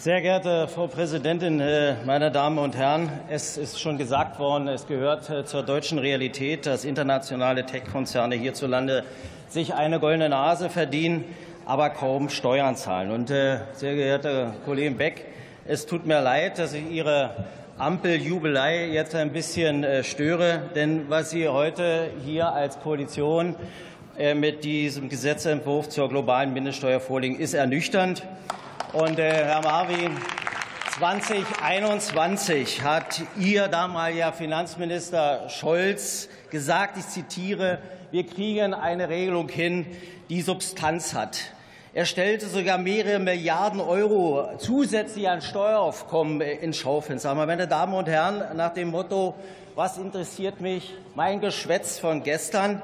Sehr geehrte Frau Präsidentin, äh, meine Damen und Herren! Es ist schon gesagt worden, es gehört äh, zur deutschen Realität, dass internationale Tech-Konzerne hierzulande sich eine goldene Nase verdienen, aber kaum Steuern zahlen. Und, äh, sehr geehrter Kollege Beck, es tut mir leid, dass ich Ihre Ampeljubelei jetzt ein bisschen störe, denn was Sie heute hier als Koalition mit diesem Gesetzentwurf zur globalen Mindeststeuer vorlegen, ist ernüchternd. Und äh, Herr Marvin, 2021 hat Ihr damaliger Finanzminister Scholz gesagt, ich zitiere, wir kriegen eine Regelung hin, die Substanz hat. Er stellte sogar mehrere Milliarden Euro zusätzlich an Steueraufkommen ins Schaufenster. Meine Damen und Herren, nach dem Motto, was interessiert mich, mein Geschwätz von gestern,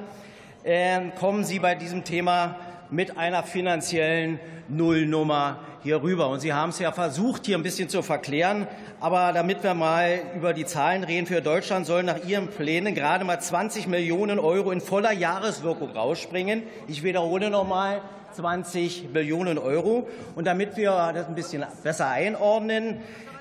äh, kommen Sie bei diesem Thema mit einer finanziellen Nullnummer hier rüber. Und Sie haben es ja versucht, hier ein bisschen zu verklären. Aber damit wir mal über die Zahlen reden, für Deutschland sollen nach Ihren Plänen gerade mal 20 Millionen Euro in voller Jahreswirkung rausspringen. Ich wiederhole noch mal 20 Millionen Euro. Und damit wir das ein bisschen besser einordnen,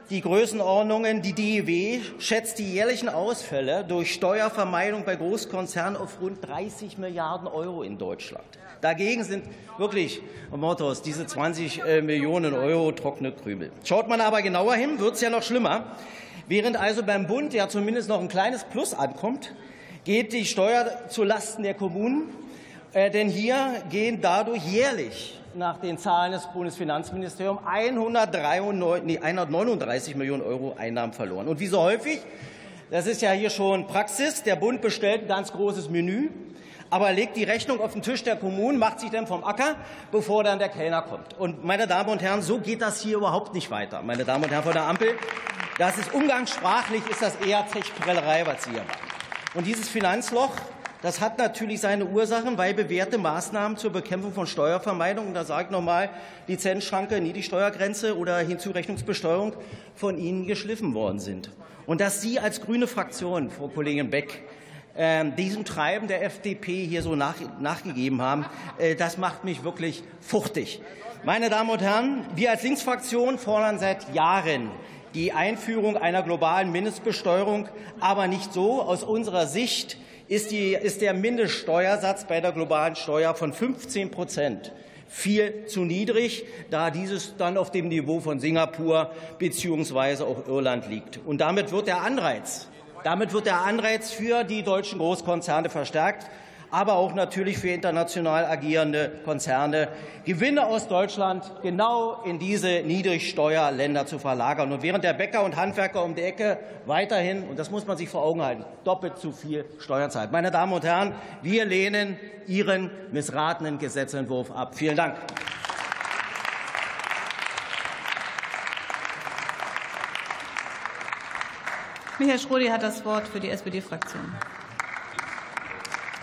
die Größenordnungen. Die DEW schätzt die jährlichen Ausfälle durch Steuervermeidung bei Großkonzernen auf rund 30 Milliarden Euro in Deutschland. Dagegen sind wirklich, Mottos, diese 20 äh, Millionen Euro trockene Krümel. Schaut man aber genauer hin, wird es ja noch schlimmer. Während also beim Bund ja zumindest noch ein kleines Plus ankommt, geht die Steuer zulasten der Kommunen. Äh, denn hier gehen dadurch jährlich nach den Zahlen des Bundesfinanzministeriums 139 Millionen Euro Einnahmen verloren. Und wie so häufig, das ist ja hier schon Praxis, der Bund bestellt ein ganz großes Menü, aber legt die Rechnung auf den Tisch der Kommunen, macht sich dann vom Acker, bevor dann der Kellner kommt. Und meine Damen und Herren, so geht das hier überhaupt nicht weiter. Meine Damen und Herren von der Ampel, das ist umgangssprachlich, ist das eher Zechprellerei, was Sie hier machen. Und dieses Finanzloch, das hat natürlich seine Ursachen, weil bewährte Maßnahmen zur Bekämpfung von Steuervermeidung, und da sage ich nochmal, Lizenzschranke, Niedrigsteuergrenze oder Hinzurechnungsbesteuerung von Ihnen geschliffen worden sind. Und dass Sie als grüne Fraktion, Frau Kollegin Beck, ähm, diesem Treiben der FDP hier so nach, nachgegeben haben, äh, das macht mich wirklich fuchtig. Meine Damen und Herren, wir als Linksfraktion fordern seit Jahren die Einführung einer globalen Mindestbesteuerung, aber nicht so. Aus unserer Sicht ist, die, ist der Mindeststeuersatz bei der globalen Steuer von 15 Prozent viel zu niedrig, da dieses dann auf dem Niveau von Singapur beziehungsweise auch Irland liegt. Und damit wird der Anreiz damit wird der Anreiz für die deutschen Großkonzerne verstärkt, aber auch natürlich für international agierende Konzerne, Gewinne aus Deutschland genau in diese Niedrigsteuerländer zu verlagern. Und während der Bäcker und Handwerker um die Ecke weiterhin, und das muss man sich vor Augen halten, doppelt zu viel Steuern zahlt. Meine Damen und Herren, wir lehnen Ihren missratenen Gesetzentwurf ab. Vielen Dank. Michael Schrödi hat das Wort für die SPD-Fraktion.